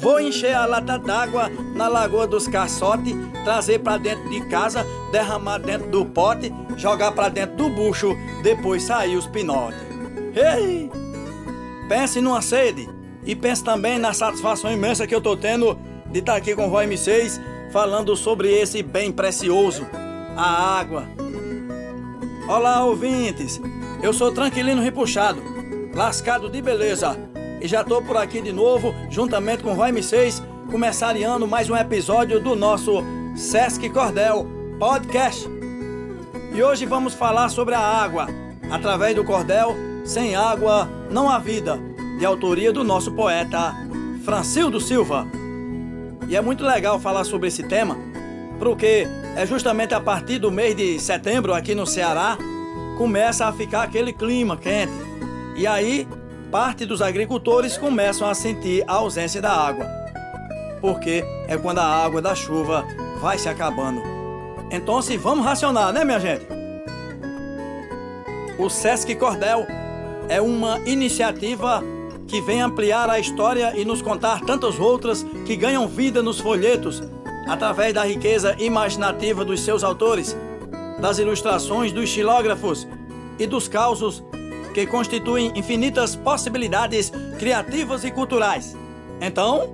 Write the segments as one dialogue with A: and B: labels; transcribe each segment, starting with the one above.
A: Vou encher a lata d'água na Lagoa dos Caçotes, trazer para dentro de casa, derramar dentro do pote, jogar para dentro do bucho, depois sair os pinotes. Ei! Pense numa sede e pense também na satisfação imensa que eu tô tendo de estar tá aqui com o M6 falando sobre esse bem precioso, a água. Olá, ouvintes! Eu sou Tranquilino Repuxado, lascado de beleza, e já tô por aqui de novo, juntamente com o Vai 6, começariando mais um episódio do nosso Sesc Cordel Podcast. E hoje vamos falar sobre a água, através do cordel Sem Água Não Há Vida, de autoria do nosso poeta Francildo Silva. E é muito legal falar sobre esse tema, porque é justamente a partir do mês de setembro aqui no Ceará começa a ficar aquele clima quente. E aí parte dos agricultores começam a sentir a ausência da água, porque é quando a água da chuva vai se acabando. Então, se vamos racionar, né, minha gente? O Sesc Cordel é uma iniciativa que vem ampliar a história e nos contar tantas outras que ganham vida nos folhetos através da riqueza imaginativa dos seus autores, das ilustrações dos xilógrafos e dos causos que constituem infinitas possibilidades criativas e culturais. Então,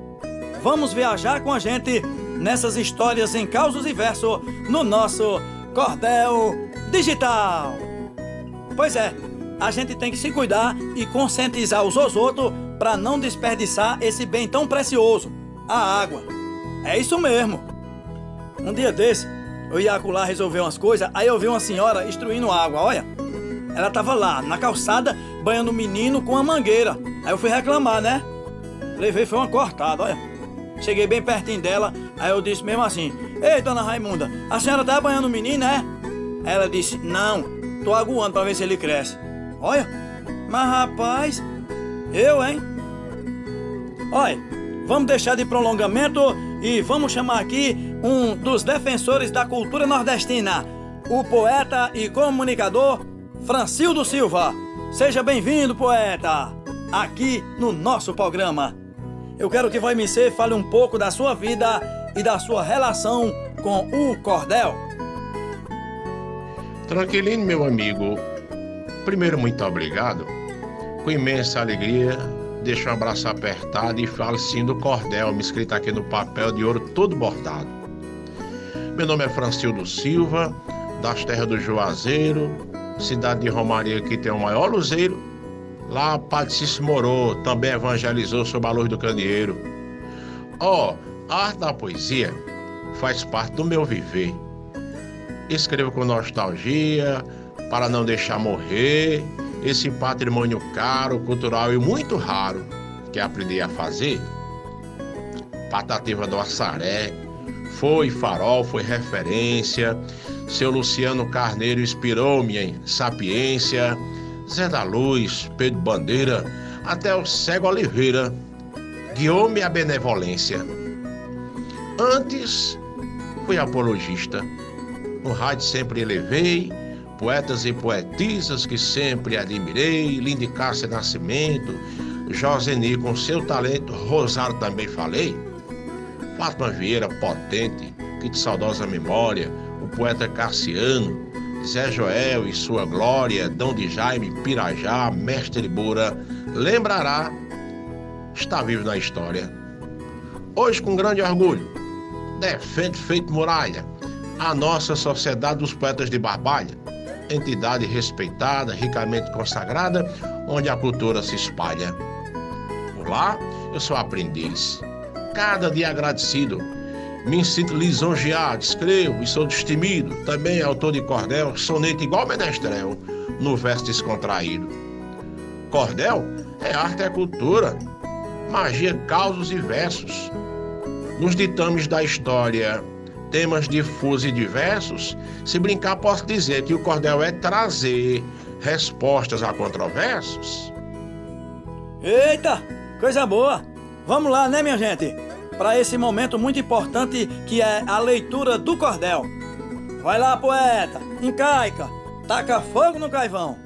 A: vamos viajar com a gente nessas histórias em causos e verso no nosso Cordel Digital. Pois é, a gente tem que se cuidar e conscientizar os outros para não desperdiçar esse bem tão precioso, a água. É isso mesmo. Um dia desse, eu ia acular resolver umas coisas, aí eu vi uma senhora instruindo água, olha. Ela tava lá, na calçada, banhando o menino com a mangueira. Aí eu fui reclamar, né? Levei, foi uma cortada, olha. Cheguei bem pertinho dela, aí eu disse mesmo assim: Ei, dona Raimunda, a senhora tá banhando o menino, né? Ela disse: Não, tô aguando pra ver se ele cresce. Olha, mas rapaz, eu, hein? Olha, vamos deixar de prolongamento e vamos chamar aqui um dos defensores da cultura nordestina, o poeta e comunicador Francildo Silva. Seja bem-vindo, poeta, aqui no nosso programa. Eu quero que você fale um pouco da sua vida e da sua relação com o cordel.
B: Tranquilino, meu amigo. Primeiro, muito obrigado. Com imensa alegria, deixo um abraço apertado e falo sim do cordel, me escrito aqui no papel de ouro todo bordado. Meu nome é Francildo Silva, das terras do Juazeiro, cidade de Romaria que tem o maior luzeiro. Lá Padre Cícero morou, também evangelizou sob a luz do candeeiro. Ó, oh, a arte da poesia faz parte do meu viver. Escrevo com nostalgia, para não deixar morrer esse patrimônio caro, cultural e muito raro que aprendi a fazer. Patativa do Assaré, foi farol, foi referência, seu Luciano Carneiro inspirou-me em sapiência, Zé da Luz, Pedro Bandeira, até o Cego Oliveira, guiou-me a benevolência. Antes, fui apologista. No rádio sempre elevei, poetas e poetisas que sempre admirei, Lindy Cássia Nascimento, Joseni com seu talento, Rosário também falei, Fátima Vieira, potente, que de saudosa memória, o poeta Cassiano, Zé Joel e sua glória, Dom de Jaime, Pirajá, Mestre Bura, lembrará, está vivo na história. Hoje, com grande orgulho, defende feito muralha a nossa Sociedade dos Poetas de Barbalha, entidade respeitada, ricamente consagrada, onde a cultura se espalha. Por lá, eu sou aprendiz, cada dia agradecido me sinto lisonjeado, escrevo e sou destemido. Também autor de cordel, soneto igual menestrel, no verso descontraído. Cordel é arte e cultura, magia, causos e versos. Nos ditames da história, temas difusos e diversos, se brincar, posso dizer que o cordel é trazer respostas a controvérsios.
A: Eita, coisa boa! Vamos lá, né, minha gente? para esse momento muito importante que é a leitura do cordel. Vai lá, poeta, encaica, taca fogo no caivão.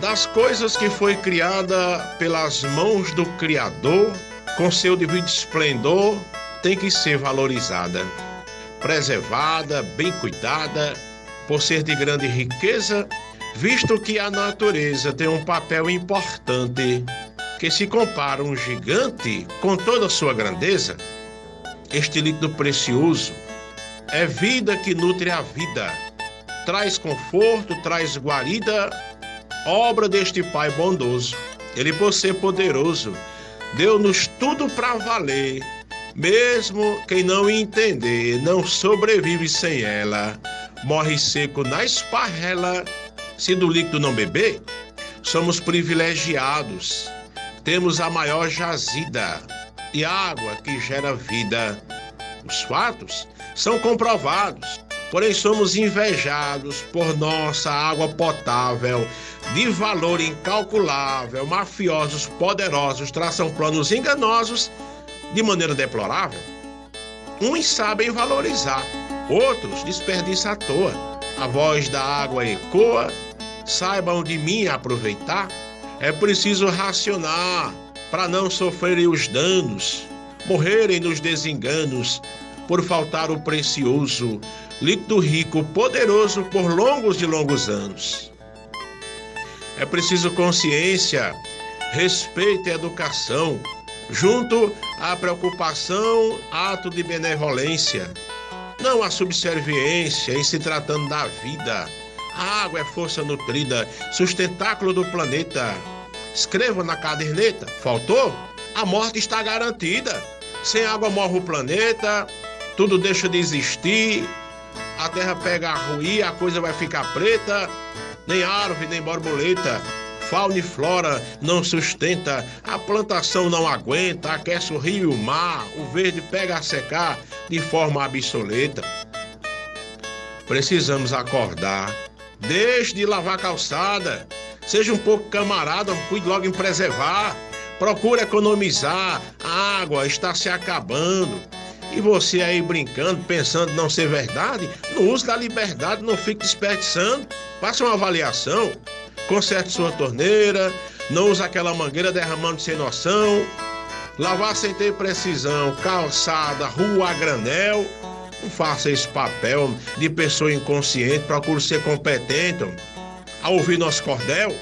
B: das coisas que foi criada pelas mãos do Criador, com seu devido esplendor, tem que ser valorizada, preservada, bem cuidada por ser de grande riqueza, visto que a natureza tem um papel importante que se compara um gigante com toda a sua grandeza. Este líquido precioso é vida que nutre a vida, traz conforto, traz guarida, obra deste Pai bondoso. Ele, por ser poderoso, deu-nos tudo para valer mesmo quem não entender, não sobrevive sem ela. Morre seco na esparrela. Se do líquido não beber, somos privilegiados. Temos a maior jazida e água que gera vida. Os fatos são comprovados, porém somos invejados por nossa água potável, de valor incalculável. Mafiosos poderosos traçam planos enganosos de maneira deplorável. Uns sabem valorizar, outros desperdiçam à toa. A voz da água ecoa, saibam de mim aproveitar. É preciso racionar para não sofrerem os danos, morrerem nos desenganos por faltar o precioso, líquido rico, poderoso por longos e longos anos. É preciso consciência, respeito e educação junto à preocupação, ato de benevolência, não a subserviência em se tratando da vida. A água é força nutrida, sustentáculo do planeta. Escreva na caderneta. Faltou? A morte está garantida. Sem água morre o planeta, tudo deixa de existir, a terra pega a ruir, a coisa vai ficar preta, nem árvore, nem borboleta fauna e flora não sustenta, a plantação não aguenta, aquece o rio e o mar, o verde pega a secar de forma obsoleta. Precisamos acordar, deixe de lavar calçada, seja um pouco camarada, cuide logo em preservar, procure economizar, a água está se acabando. E você aí brincando, pensando não ser verdade, não use da liberdade, não fique desperdiçando. Faça uma avaliação conserte sua torneira, não use aquela mangueira derramando sem noção, lavar sem ter precisão, calçada, rua a granel. Não faça esse papel de pessoa inconsciente, procure ser competente a ouvir nosso cordel.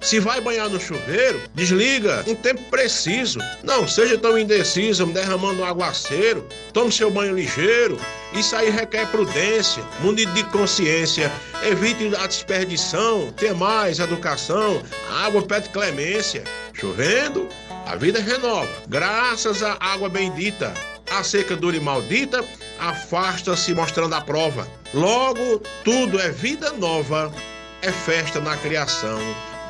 B: Se vai banhar no chuveiro, desliga em tempo preciso. Não seja tão indeciso, derramando um aguaceiro. Tome seu banho ligeiro. Isso aí requer prudência, munido de consciência. Evite a desperdição, ter mais educação. A água pede clemência. Chovendo, a vida renova. Graças à água bendita. A seca dura e maldita afasta-se mostrando a prova. Logo, tudo é vida nova, é festa na criação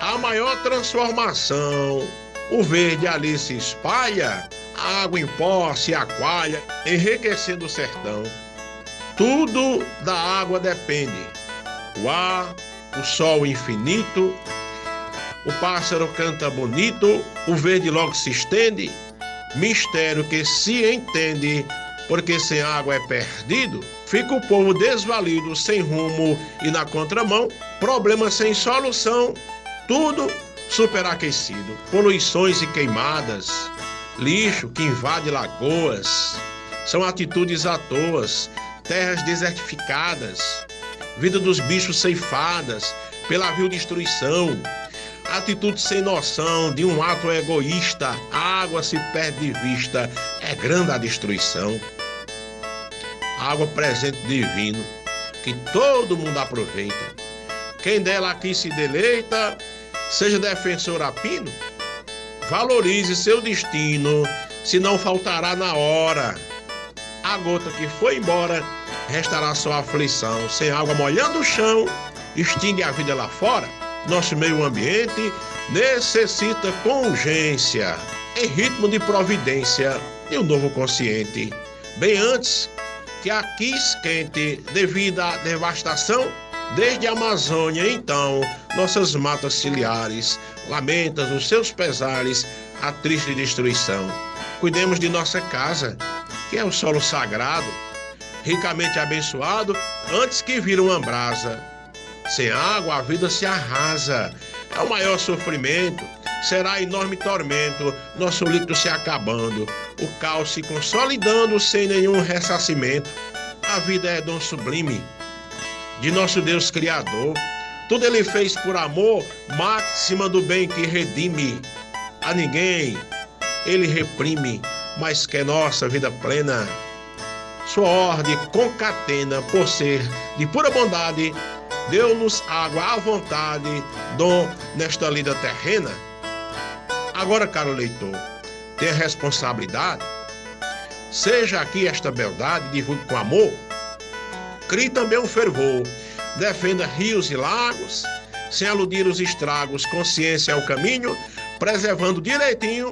B: a maior transformação. O verde ali se espalha, a água em pó se aqualha, enriquecendo o sertão. Tudo da água depende. O ar, o sol infinito, o pássaro canta bonito, o verde logo se estende, mistério que se entende, porque sem água é perdido. Fica o povo desvalido, sem rumo e na contramão, problema sem solução, tudo superaquecido, poluições e queimadas, lixo que invade lagoas, são atitudes à toa, terras desertificadas, vida dos bichos ceifadas pela vil destruição, atitude sem noção de um ato egoísta, a água se perde de vista, é grande a destruição. Água presente divino, que todo mundo aproveita. Quem dela aqui se deleita, Seja defensor a pino, valorize seu destino, se não faltará na hora. A gota que foi embora restará só aflição. Sem água molhando o chão, extingue a vida lá fora. Nosso meio ambiente necessita com urgência, em ritmo de providência, e um novo consciente. Bem antes que aqui esquente devido à devastação Desde a Amazônia, então, nossas matas ciliares lamentam os seus pesares a triste destruição. Cuidemos de nossa casa, que é o solo sagrado, ricamente abençoado, antes que vira uma brasa. Sem água, a vida se arrasa. É o maior sofrimento. Será enorme tormento, nosso líquido se acabando, o caos se consolidando sem nenhum ressarcimento. A vida é dom sublime de nosso Deus Criador. Tudo ele fez por amor, máxima do bem que redime. A ninguém ele reprime, mas quer nossa vida plena. Sua ordem concatena por ser de pura bondade, deu-nos água à vontade, dom nesta lida terrena. Agora, caro leitor, tenha responsabilidade. Seja aqui esta beldade, divulgue com amor. Crie também um fervor, defenda rios e lagos, sem aludir os estragos, consciência é o caminho, preservando direitinho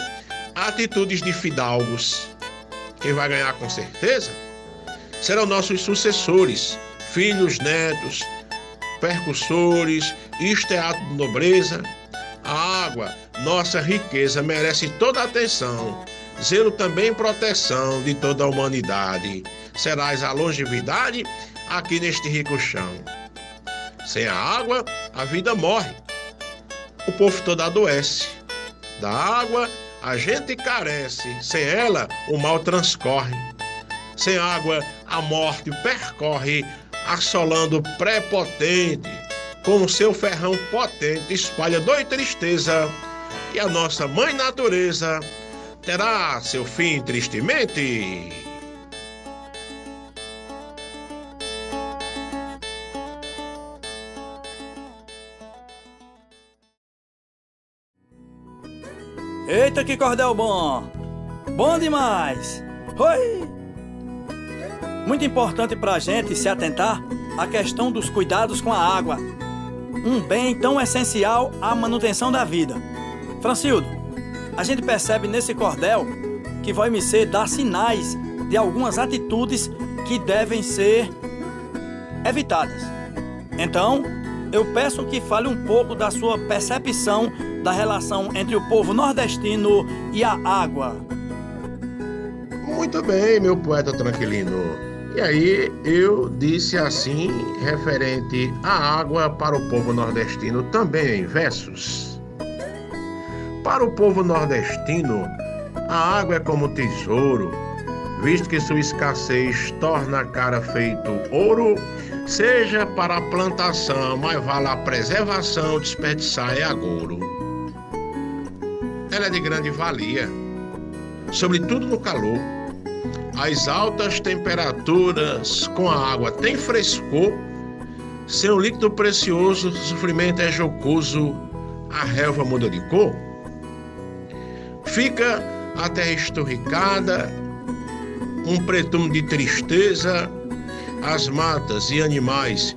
B: atitudes de fidalgos. Quem vai ganhar com certeza serão nossos sucessores, filhos, netos, percussores, isto é ato de nobreza. A água, nossa riqueza, merece toda a atenção, zelo também proteção de toda a humanidade. Serás a longevidade aqui neste rico chão. Sem a água, a vida morre. O povo todo adoece. Da água, a gente carece. Sem ela, o mal transcorre. Sem água, a morte percorre, assolando prepotente. Com o seu ferrão potente, espalha dor e tristeza. E a nossa mãe natureza terá seu fim tristemente.
A: Eita, que cordel bom! Bom demais! Oi! Muito importante para a gente se atentar à questão dos cuidados com a água. Um bem tão essencial à manutenção da vida. Francildo, a gente percebe nesse cordel que vai me ser dar sinais de algumas atitudes que devem ser evitadas. Então, eu peço que fale um pouco da sua percepção da relação entre o povo nordestino e a água.
B: Muito bem, meu poeta tranquilino. E aí eu disse assim, referente à água para o povo nordestino, também versos. Para o povo nordestino, a água é como tesouro, visto que sua escassez torna a cara feito ouro, seja para a plantação, mas vale a preservação, desperdiçar é agouro ela é de grande valia, sobretudo no calor. As altas temperaturas com a água têm frescor, seu líquido precioso, sofrimento é jocoso, a relva muda de cor. Fica a terra esturricada, um pretume de tristeza, as matas e animais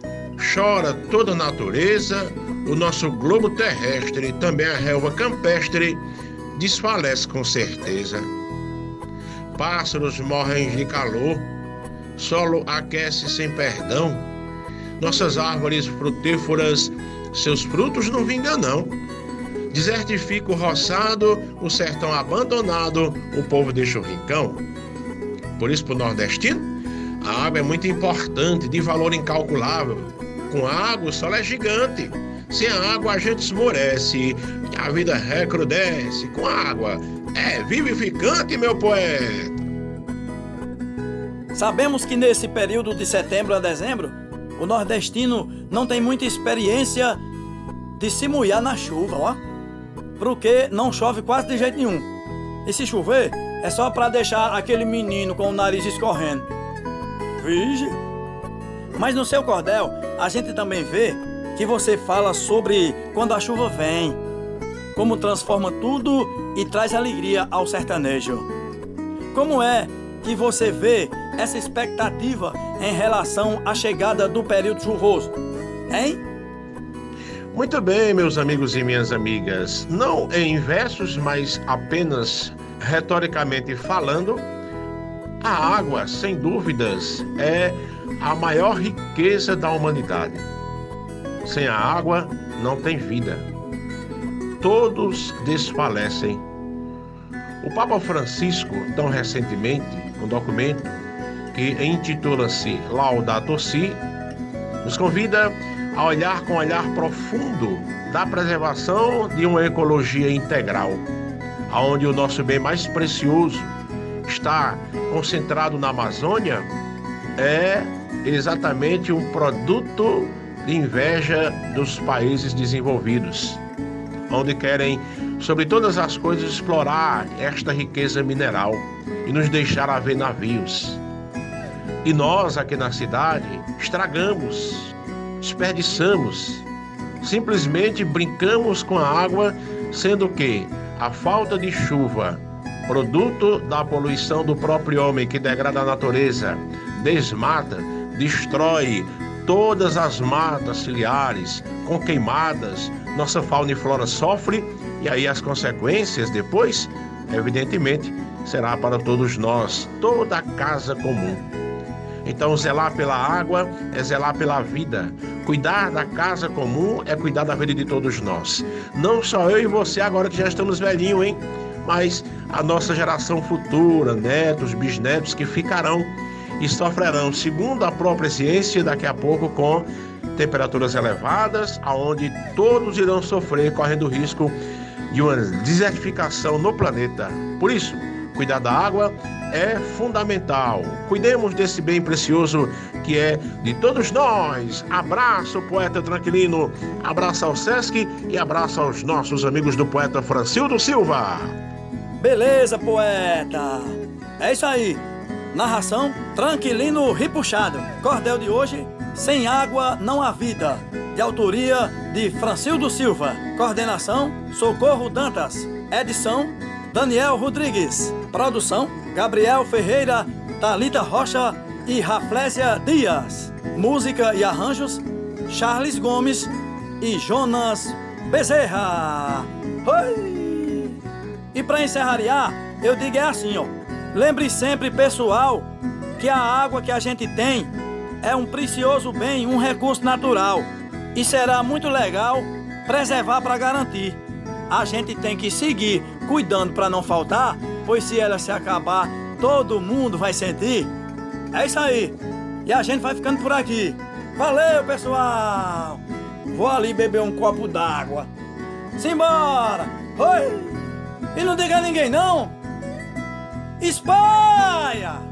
B: chora toda a natureza, o nosso globo terrestre, também a relva campestre, desfalece com certeza. Pássaros morrem de calor, solo aquece sem perdão. Nossas árvores frutíferas, seus frutos não vingam não. Desertifica o roçado, o sertão abandonado, o povo deixa o rincão. Por isso, para o nordestino, a água é muito importante, de valor incalculável. Com água, o sol é gigante. Sem a água, a gente esmorece, a vida recrudesce com água. É vivificante, meu poeta.
A: Sabemos que nesse período de setembro a dezembro, o nordestino não tem muita experiência de se molhar na chuva, ó. Porque não chove quase de jeito nenhum. E se chover, é só para deixar aquele menino com o nariz escorrendo. Vige. Mas no seu cordel, a gente também vê que você fala sobre quando a chuva vem como transforma tudo e traz alegria ao sertanejo. Como é que você vê essa expectativa em relação à chegada do período chuvoso? Hein?
B: Muito bem, meus amigos e minhas amigas. Não em versos, mas apenas retoricamente falando, a água, sem dúvidas, é a maior riqueza da humanidade. Sem a água, não tem vida todos desfalecem. O Papa Francisco, tão recentemente, um documento que intitula-se Laudato Si, nos convida a olhar com olhar profundo da preservação de uma ecologia integral, onde o nosso bem mais precioso está concentrado na Amazônia, é exatamente um produto de inveja dos países desenvolvidos, onde querem, sobre todas as coisas, explorar esta riqueza mineral e nos deixar a ver navios. E nós, aqui na cidade, estragamos, desperdiçamos, simplesmente brincamos com a água, sendo que a falta de chuva, produto da poluição do próprio homem que degrada a natureza, desmata, destrói todas as matas ciliares com queimadas, nossa fauna e flora sofre e aí as consequências depois, evidentemente, será para todos nós, toda a casa comum. Então, zelar pela água é zelar pela vida. Cuidar da casa comum é cuidar da vida de todos nós. Não só eu e você agora que já estamos velhinhos, hein? Mas a nossa geração futura, netos, bisnetos que ficarão e sofrerão, segundo a própria ciência, daqui a pouco com temperaturas elevadas, aonde todos irão sofrer correndo risco de uma desertificação no planeta. Por isso, cuidar da água é fundamental. Cuidemos desse bem precioso que é de todos nós. Abraço, poeta Tranquilino, abraço ao Sesc e abraço aos nossos amigos do poeta Francildo Silva.
A: Beleza, poeta. É isso aí. Narração Tranquilino Ripuxado. Cordel de hoje, Sem Água Não Há Vida. De autoria de Francildo Silva. Coordenação Socorro Dantas. Edição Daniel Rodrigues. Produção Gabriel Ferreira, Talita Rocha e Raflésia Dias. Música e arranjos Charles Gomes e Jonas Bezerra. Oi! E para encerrar, eu digo é assim, ó. Lembre sempre, pessoal, que a água que a gente tem é um precioso bem, um recurso natural. E será muito legal preservar para garantir. A gente tem que seguir cuidando para não faltar, pois se ela se acabar, todo mundo vai sentir. É isso aí. E a gente vai ficando por aqui. Valeu, pessoal! Vou ali beber um copo d'água. Simbora! Oi! E não diga a ninguém não! Espalha!